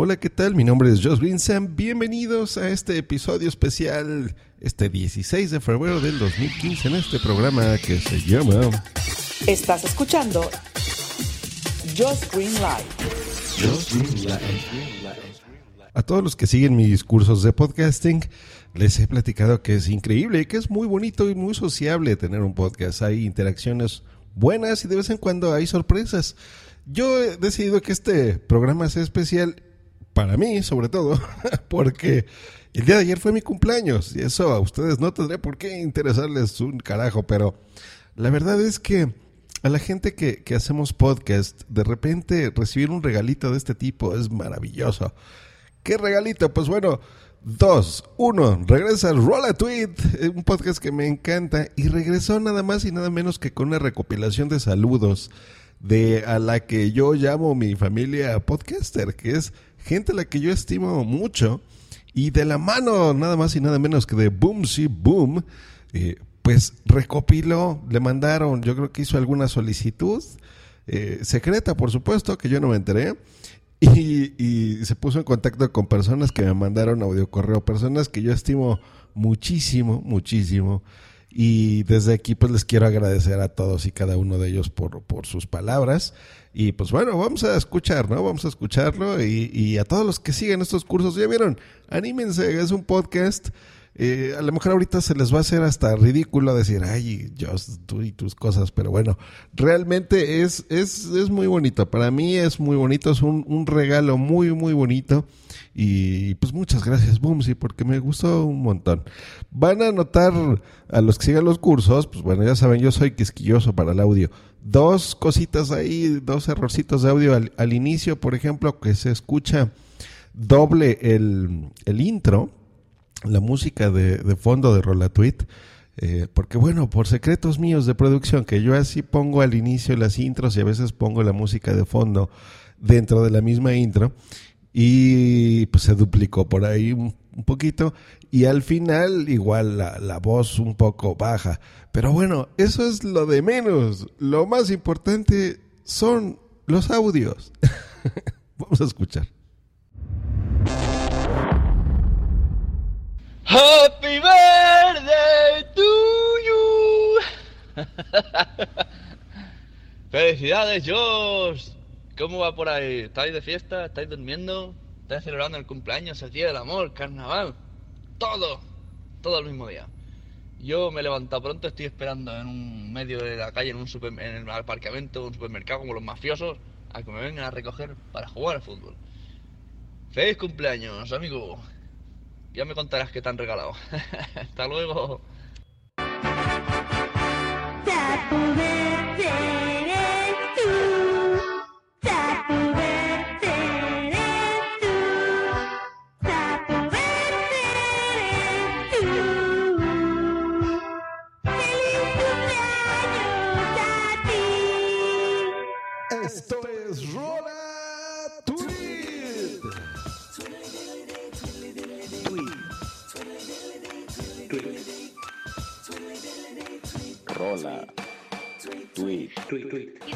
Hola, ¿qué tal? Mi nombre es Josh Green. bienvenidos a este episodio especial, este 16 de febrero del 2015, en este programa que se llama... Estás escuchando Josh Green Live. Josh Green Live. A todos los que siguen mis cursos de podcasting, les he platicado que es increíble que es muy bonito y muy sociable tener un podcast. Hay interacciones buenas y de vez en cuando hay sorpresas. Yo he decidido que este programa sea especial para mí, sobre todo, porque el día de ayer fue mi cumpleaños y eso a ustedes no tendría por qué interesarles un carajo, pero la verdad es que a la gente que, hacemos podcast, de repente recibir un regalito de este tipo es maravilloso. ¿Qué regalito? Pues bueno, dos. Uno, regresa Rolla Tweet, eh, un podcast que me encanta, y regresó nada más y nada menos que con una recopilación de saludos de a la que yo llamo mi familia podcaster, que es gente a la que yo estimo mucho, y de la mano nada más y nada menos que de Boom Si Boom, eh, pues recopiló, le mandaron, yo creo que hizo alguna solicitud, eh, secreta por supuesto, que yo no me enteré, y, se puso en contacto con personas que me mandaron audio correo, personas que yo estimo muchísimo, muchísimo. Y desde aquí pues les quiero agradecer a todos y cada uno de ellos por, por sus palabras. Y pues bueno, vamos a escuchar, ¿no? Vamos a escucharlo y, y a todos los que siguen estos cursos, ya vieron, anímense, es un podcast eh, a lo mejor ahorita se les va a hacer hasta ridículo decir, ay, yo, tú y tus cosas, pero bueno, realmente es, es, es muy bonito. Para mí es muy bonito, es un, un regalo muy, muy bonito. Y pues muchas gracias, Boomsy, porque me gustó un montón. Van a notar a los que sigan los cursos, pues bueno, ya saben, yo soy quisquilloso para el audio. Dos cositas ahí, dos errorcitos de audio al, al inicio, por ejemplo, que se escucha doble el, el intro la música de, de fondo de Rolatuit. Eh, porque bueno, por secretos míos de producción, que yo así pongo al inicio las intros y a veces pongo la música de fondo dentro de la misma intro y pues se duplicó por ahí un, poquito y al final igual la, la, voz un poco baja. Pero bueno, eso es lo de menos. Lo más importante son los audios. Vamos a escuchar. Happy birthday to you. Felicidades, Josh. ¿Cómo va por ahí? ¿Estáis de fiesta? ¿Estáis durmiendo? ¿Estáis celebrando el cumpleaños, el día del amor, carnaval? Todo, todo el mismo día. Yo me he levantado pronto, estoy esperando en un medio de la calle, en un super, en el aparcamiento un supermercado como los mafiosos, a que me vengan a recoger para jugar al fútbol. ¡Feliz cumpleaños, amigo! Ya me contarás qué te han regalado. Hasta luego.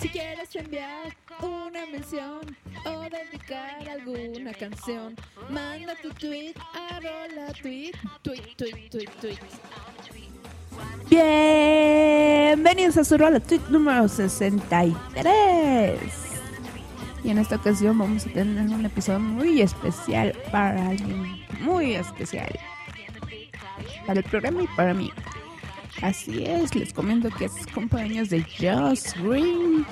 Si quieres enviar una mención o dedicar alguna canción, manda tu tweet a rola tweet, tweet, tweet, tweet, tweet. Bienvenidos a su rola tweet número 63. Y en esta ocasión vamos a tener un episodio muy especial para alguien muy especial. Para el programa y para mí. Así es, les comento que es cumpleaños de Joss Green.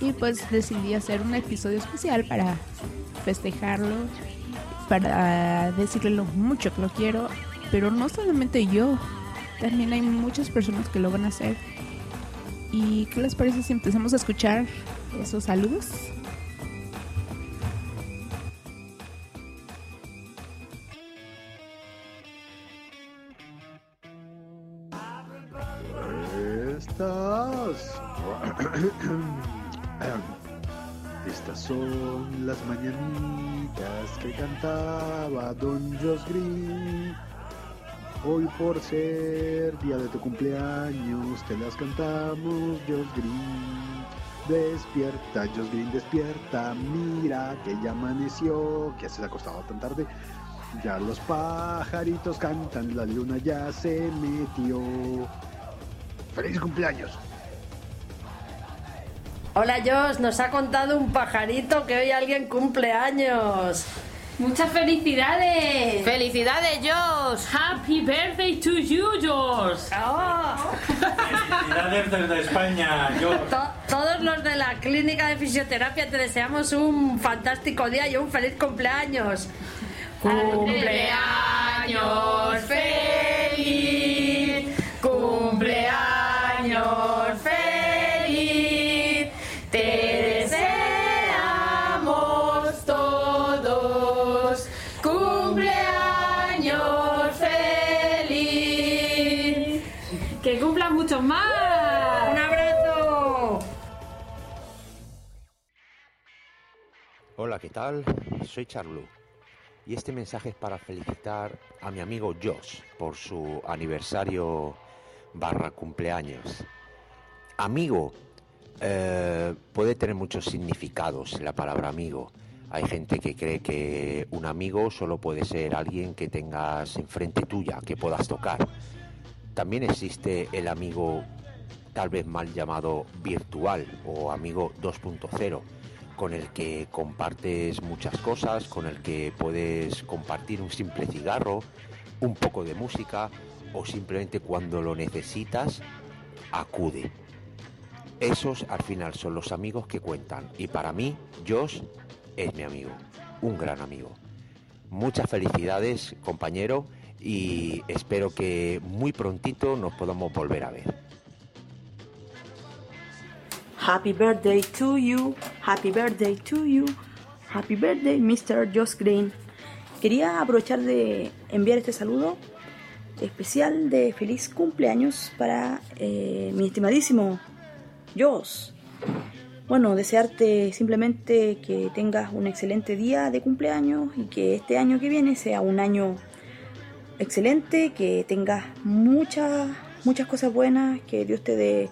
Y pues decidí hacer un episodio especial para festejarlo, para decirle lo mucho que lo quiero. Pero no solamente yo, también hay muchas personas que lo van a hacer. ¿Y qué les parece si empezamos a escuchar esos saludos? Estas son las mañanitas que cantaba Don Josh Green. Hoy por ser día de tu cumpleaños te las cantamos Josh Green. Despierta, Josh Green, despierta. Mira que ya amaneció. Que se ha acostado tan tarde. Ya los pajaritos cantan, la luna ya se metió. ¡Feliz cumpleaños! Hola Josh, nos ha contado un pajarito que hoy alguien cumple años. Muchas felicidades. ¡Felicidades, Josh! Happy birthday to you, Josh. Oh. Felicidades desde España. To- todos los de la clínica de fisioterapia te deseamos un fantástico día y un feliz cumpleaños. Cumpleaños feliz, ¿qué tal? Soy Charlu y este mensaje es para felicitar a mi amigo Josh por su aniversario barra cumpleaños. Amigo eh, puede tener muchos significados la palabra amigo. Hay gente que cree que un amigo solo puede ser alguien que tengas enfrente tuya, que puedas tocar. También existe el amigo tal vez mal llamado virtual o amigo 2.0 con el que compartes muchas cosas, con el que puedes compartir un simple cigarro, un poco de música o simplemente cuando lo necesitas, acude. Esos al final son los amigos que cuentan y para mí Josh es mi amigo, un gran amigo. Muchas felicidades compañero y espero que muy prontito nos podamos volver a ver. Happy birthday to you, happy birthday to you, happy birthday Mr. Josh Green. Quería aprovechar de enviar este saludo especial de feliz cumpleaños para eh, mi estimadísimo Josh. Bueno, desearte simplemente que tengas un excelente día de cumpleaños y que este año que viene sea un año excelente, que tengas muchas, muchas cosas buenas, que Dios te dé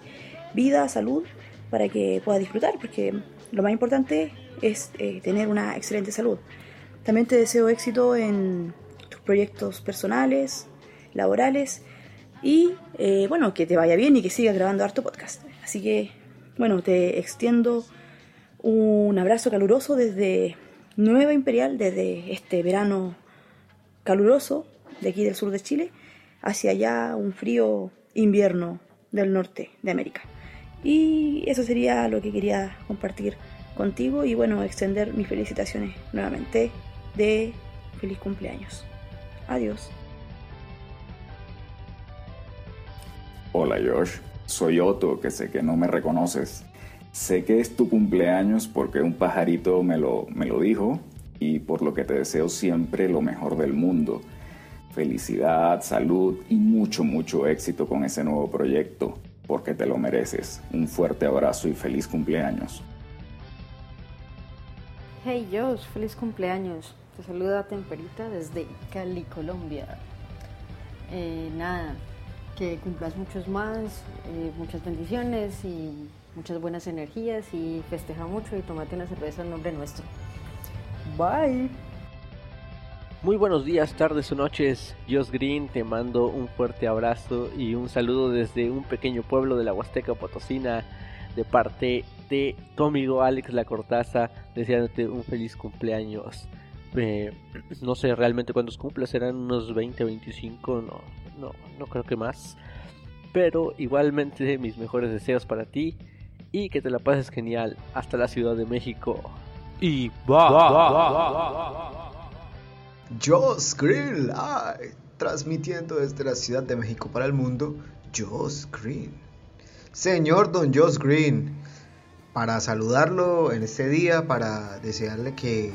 vida, salud, para que puedas disfrutar, porque lo más importante es eh, tener una excelente salud. También te deseo éxito en tus proyectos personales, laborales y eh, bueno, que te vaya bien y que sigas grabando harto podcast. Así que bueno, te extiendo un abrazo caluroso desde Nueva Imperial, desde este verano caluroso de aquí del sur de Chile, hacia allá un frío invierno del norte de América. Y eso sería lo que quería compartir contigo y bueno, extender mis felicitaciones nuevamente de feliz cumpleaños. Adiós. Hola Josh, soy Otto, que sé que no me reconoces. Sé que es tu cumpleaños porque un pajarito me lo, me lo dijo y por lo que te deseo siempre lo mejor del mundo. Felicidad, salud y mucho, mucho éxito con ese nuevo proyecto, porque te lo mereces. Un fuerte abrazo y feliz cumpleaños. Hey Josh, feliz cumpleaños. Te saluda Temperita desde Cali, Colombia. Eh, nada, que cumplas muchos más, eh, muchas bendiciones y muchas buenas energías y festeja mucho y tómate una cerveza en nombre nuestro. Bye. Muy buenos días, tardes o noches. Josh Green, te mando un fuerte abrazo y un saludo desde un pequeño pueblo de la Huasteca Potosina de parte de tu amigo Alex La Cortaza, deseándote un feliz cumpleaños. Eh, no sé realmente cuántos cumples, serán unos 20, 25, no, no, no creo que más. Pero igualmente mis mejores deseos para ti y que te la pases genial hasta la Ciudad de México. Y va. Joss Green Live, transmitiendo desde la Ciudad de México para el mundo, Joss Green. Señor Don Joss Green, para saludarlo en este día, para desearle que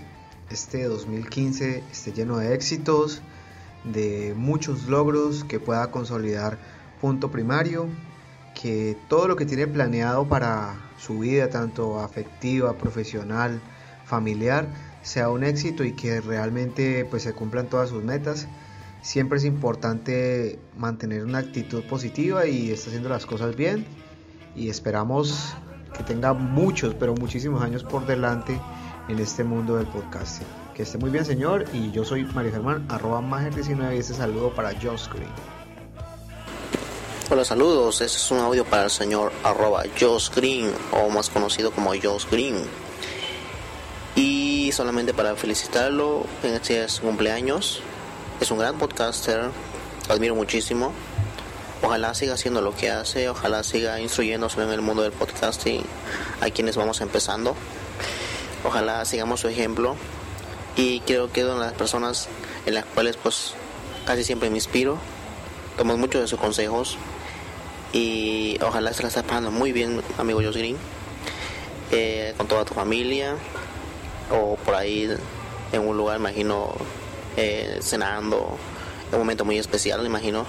este 2015 esté lleno de éxitos, de muchos logros, que pueda consolidar punto primario, que todo lo que tiene planeado para su vida, tanto afectiva, profesional, familiar, sea un éxito y que realmente pues se cumplan todas sus metas. Siempre es importante mantener una actitud positiva y está haciendo las cosas bien y esperamos que tenga muchos, pero muchísimos años por delante en este mundo del podcasting. Que esté muy bien, señor. Y yo soy Mario Germán, arroba Mager19 y este saludo para Josh Green. Hola, saludos. Este es un audio para el señor arroba Josh Green, o más conocido como Josh Green. Solamente para felicitarlo en este cumpleaños. Es un gran podcaster, lo admiro muchísimo. Ojalá siga haciendo lo que hace, ojalá siga instruyéndose en el mundo del podcasting a quienes vamos empezando. Ojalá sigamos su ejemplo y creo que son las personas en las cuales pues casi siempre me inspiro. Tomo mucho de sus consejos y ojalá se la esté pasando muy bien, amigo Josh Green, eh, con toda tu familia o por ahí en un lugar, imagino, eh, cenando, un momento muy especial, imagino.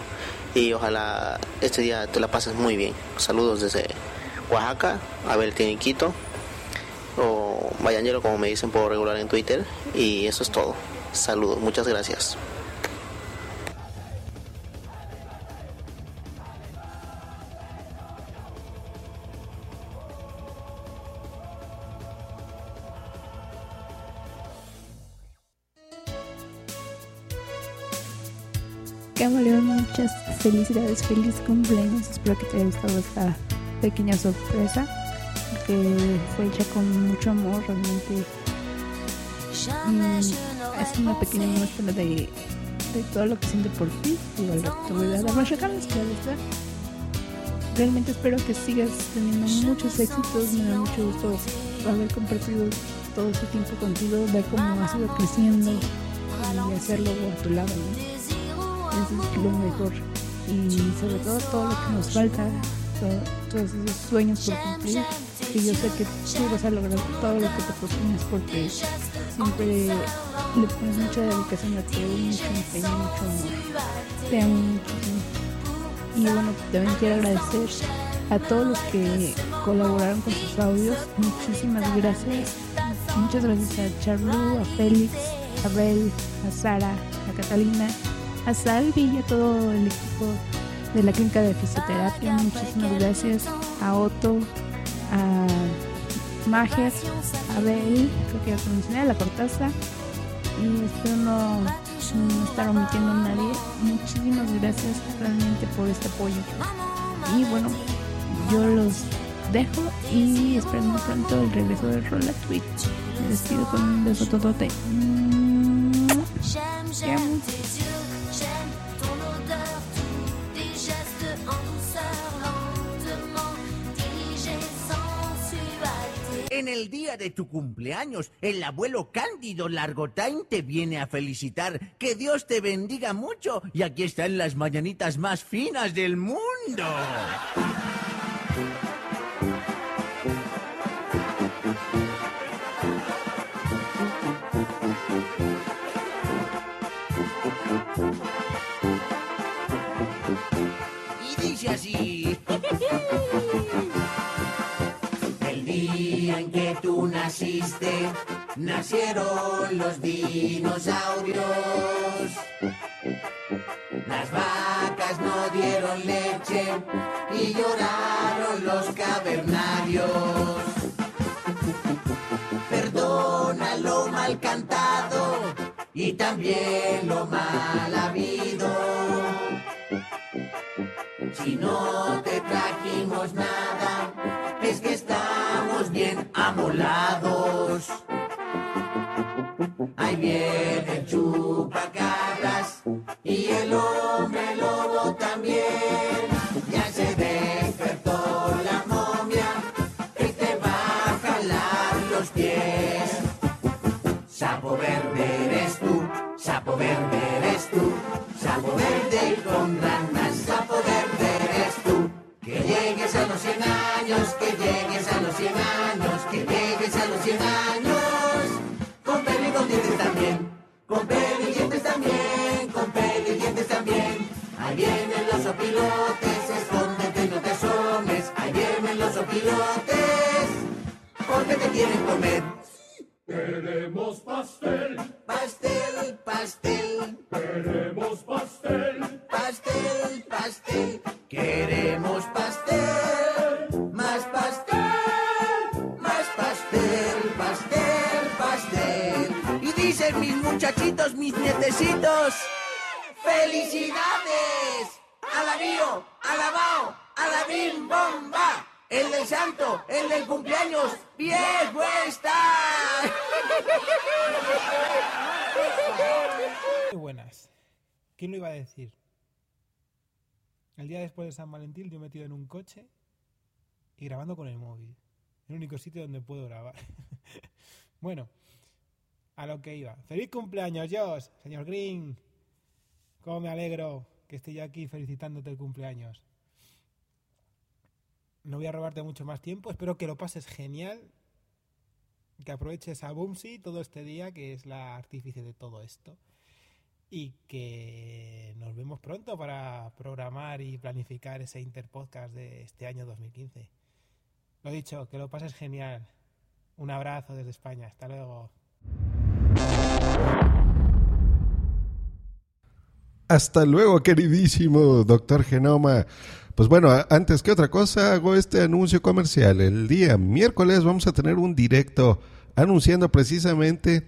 Y ojalá este día te la pases muy bien. Saludos desde Oaxaca, Abel Tieniquito, o Mayanero, como me dicen por regular en Twitter. Y eso es todo. Saludos, muchas gracias. Felicidades, feliz cumpleaños. Espero que te haya gustado esta pequeña sorpresa que fue hecha con mucho amor, realmente. Y es una pequeña muestra de, todo lo que siente por ti. Igual te voy a dar más. Realmente espero que sigas teniendo muchos éxitos. Me da mucho gusto haber compartido todo este tiempo contigo, ver cómo has ido creciendo y hacerlo a tu lado. es lo mejor. Y sobre todo todo lo que nos falta, todo- todos esos sueños por cumplir. Y yo sé que tú vas a lograr todo lo que te propones porque siempre le pones mucha dedicación a todo, mucho empeño, mucho amor. Te amo muchísimo. Y bueno, también quiero agradecer a todos los que colaboraron con sus audios. Muchísimas gracias. Muchas gracias a Charlu, a Félix, a Bel, a Sara, a Catalina, a Salvi y a todo el equipo de la clínica de fisioterapia. Muchísimas gracias a Otto, a Mager, a Bel, creo que ya te mencioné, a la Cortaza. Y espero no, no estar omitiendo a nadie. Muchísimas gracias realmente por este apoyo. Y bueno, yo los dejo y espero muy pronto el regreso de Rola Twitch. Me despido con un beso totote. En el día de tu cumpleaños, el abuelo Cándido Largotain te viene a felicitar. Que Dios te bendiga mucho. Y aquí están las mañanitas más finas del mundo. En que tú naciste, nacieron los dinosaurios. Las vacas no dieron leche y lloraron los cavernarios. Perdona lo mal cantado y también lo mal habido. Si no te trajimos nada, bien amolados. Ahí viene el chupacabras y el hombre lobo también. San Valentín yo metido en un coche y grabando con el móvil. El único sitio donde puedo grabar. bueno, a lo que iba. ¡Feliz cumpleaños, Josh! Señor Green. Cómo me alegro que esté yo aquí felicitándote el cumpleaños. No voy a robarte mucho más tiempo. Espero que lo pases genial. Que aproveches a Boomsy todo este día, que es la artífice de todo esto. Y que nos vemos pronto para programar y planificar ese interpodcast de este año 2015. Lo dicho, que lo pases genial. Un abrazo desde España. Hasta luego. Hasta luego, queridísimo doctor Genoma. Pues bueno, antes que otra cosa, hago este anuncio comercial. El día miércoles vamos a tener un directo anunciando precisamente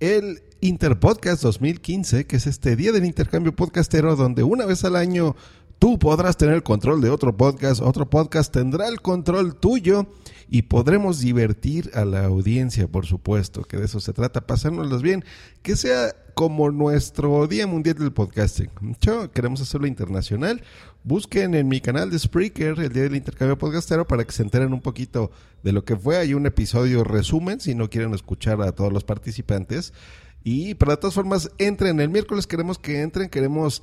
el Interpodcast 2015, que es este día del intercambio podcastero, donde una vez al año tú podrás tener el control de otro podcast, otro podcast tendrá el control tuyo y podremos divertir a la audiencia, por supuesto, que de eso se trata, pasárnoslos bien, que sea como nuestro Día Mundial del Podcasting. Yo queremos hacerlo internacional. Busquen en mi canal de Spreaker el Día del Intercambio Podcastero para que se enteren un poquito de lo que fue. Hay un episodio resumen si no quieren escuchar a todos los participantes. Y de todas formas, entren. El miércoles queremos que entren, queremos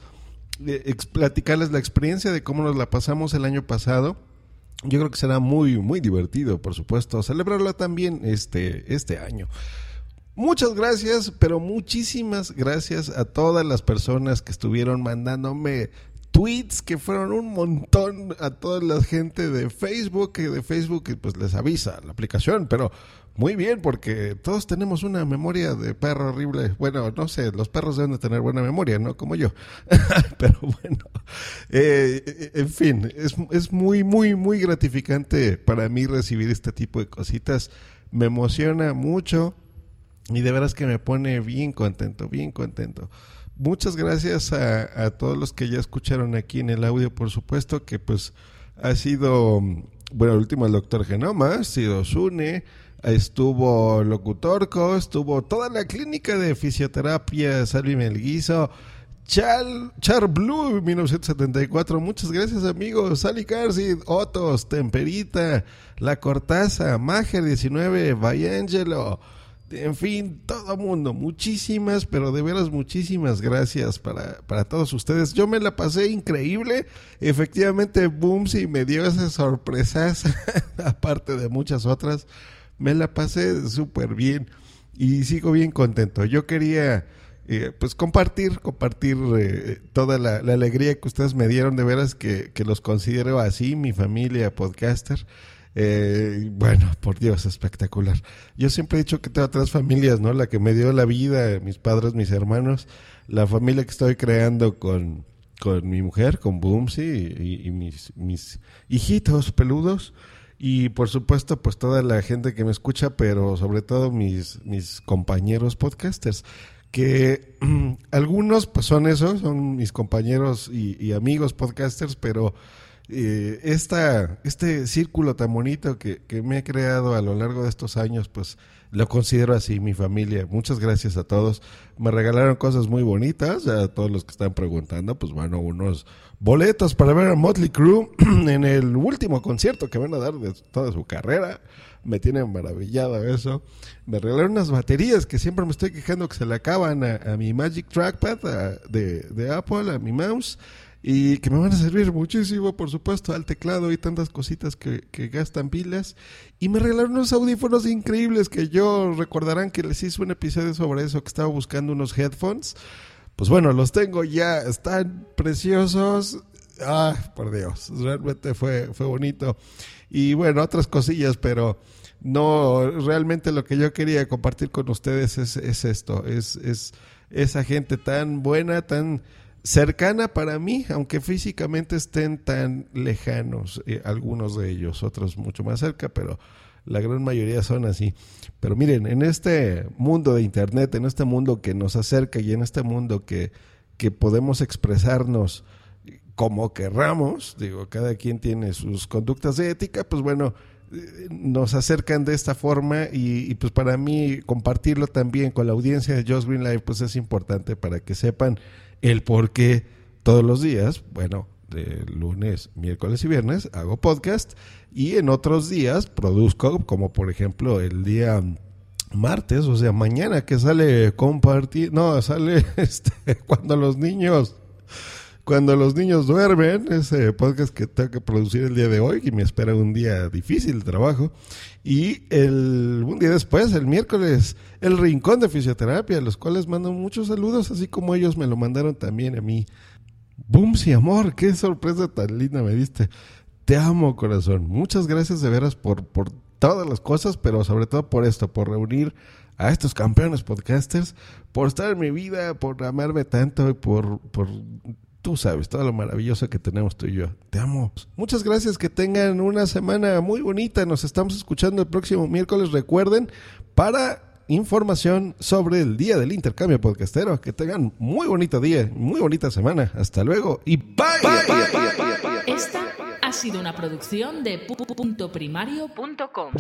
platicarles la experiencia de cómo nos la pasamos el año pasado. Yo creo que será muy, muy divertido, por supuesto, celebrarlo también este, este año. Muchas gracias, pero muchísimas gracias a todas las personas que estuvieron mandándome tweets, que fueron un montón a toda la gente de Facebook, que de Facebook pues les avisa la aplicación, pero muy bien, porque todos tenemos una memoria de perro horrible. Bueno, no sé, los perros deben de tener buena memoria, ¿no? Como yo. pero bueno, eh, en fin, es, es muy, muy, muy gratificante para mí recibir este tipo de cositas. Me emociona mucho. Y de veras que me pone bien contento, bien contento. Muchas gracias a, todos los que ya escucharon aquí en el audio, por supuesto, que pues ha sido, bueno, el último el doctor Genoma, ha sido Sune, estuvo Locutorco, estuvo toda la clínica de fisioterapia Salvi Melguizo, Char, Char Blue 1974, muchas gracias amigos, Sally Carsid, Otos, Temperita, La Cortaza, Mager 19, Vayangelo, en fin, todo mundo, muchísimas, pero de veras muchísimas gracias para, para todos ustedes. Yo me la pasé increíble. Efectivamente, Boomsy me dio esas sorpresas, aparte de muchas otras. Me la pasé súper bien y sigo bien contento. Yo quería, eh, pues, compartir, compartir eh, toda la, alegría que ustedes me dieron. De veras que, que los considero así, mi familia podcaster. Eh, bueno, por Dios, espectacular. Yo siempre he dicho que tengo tres familias, ¿no? La que me dio la vida, mis padres, mis hermanos, la familia que estoy creando con, con mi mujer, con Boomsy y, y mis, mis hijitos peludos. Y por supuesto, pues toda la gente que me escucha, pero sobre todo mis, mis compañeros podcasters, que algunos pues son esos, son mis compañeros y, y amigos podcasters, pero eh, esta, este círculo tan bonito que, que, me he creado a lo largo de estos años, pues lo considero así, mi familia. Muchas gracias a todos. Me regalaron cosas muy bonitas, a todos los que están preguntando, pues bueno, unos boletos para ver a Motley Crue en el último concierto que van a dar de toda su carrera. Me tiene maravillado eso. Me regalaron unas baterías que siempre me estoy quejando que se le acaban a, mi Magic Trackpad de Apple, a mi mouse y que me van a servir muchísimo, por supuesto, al teclado y tantas cositas que, que, gastan pilas. Y me regalaron unos audífonos increíbles que yo recordarán que les hice un episodio sobre eso, que estaba buscando unos headphones. Pues bueno, los tengo ya, están preciosos. Ah, por Dios, realmente fue, fue bonito. Y bueno, otras cosillas, pero no, realmente lo que yo quería compartir con ustedes es, es esto, es, es esa gente tan buena, tan cercana para mí, aunque físicamente estén tan lejanos, eh, algunos de ellos, otros mucho más cerca, pero la gran mayoría son así. Pero miren, en este mundo de Internet, en este mundo que nos acerca y en este mundo que, que podemos expresarnos como querramos, digo, cada quien tiene sus conductas de ética, pues bueno, eh, nos acercan de esta forma y, pues para mí compartirlo también con la audiencia de Just Green Live pues es importante para que sepan el por qué todos los días, bueno, de lunes, miércoles y viernes hago podcast y en otros días produzco como por ejemplo el día martes, o sea, mañana que sale compartir, no, sale este cuando los niños cuando los niños duermen, ese podcast que tengo que producir el día de hoy, y me espera un día difícil de trabajo. Y el, un día después, el miércoles, el Rincón de Fisioterapia, los cuales mando muchos saludos, así como ellos me lo mandaron también a mí. Booms amor, qué sorpresa tan linda me diste. Te amo, corazón. Muchas gracias de veras por, por todas las cosas, pero sobre todo por esto, por reunir a estos campeones podcasters, por estar en mi vida, por amarme tanto y por, por tú sabes todo lo maravilloso que tenemos tú y yo. Te amo. Muchas gracias, que tengan una semana muy bonita. Nos estamos escuchando el próximo miércoles. Recuerden, para información sobre el Día del Intercambio Podcastero, que tengan muy bonito día, muy bonita semana. Hasta luego y bye. Esta ha sido una producción de puntoprimario.com.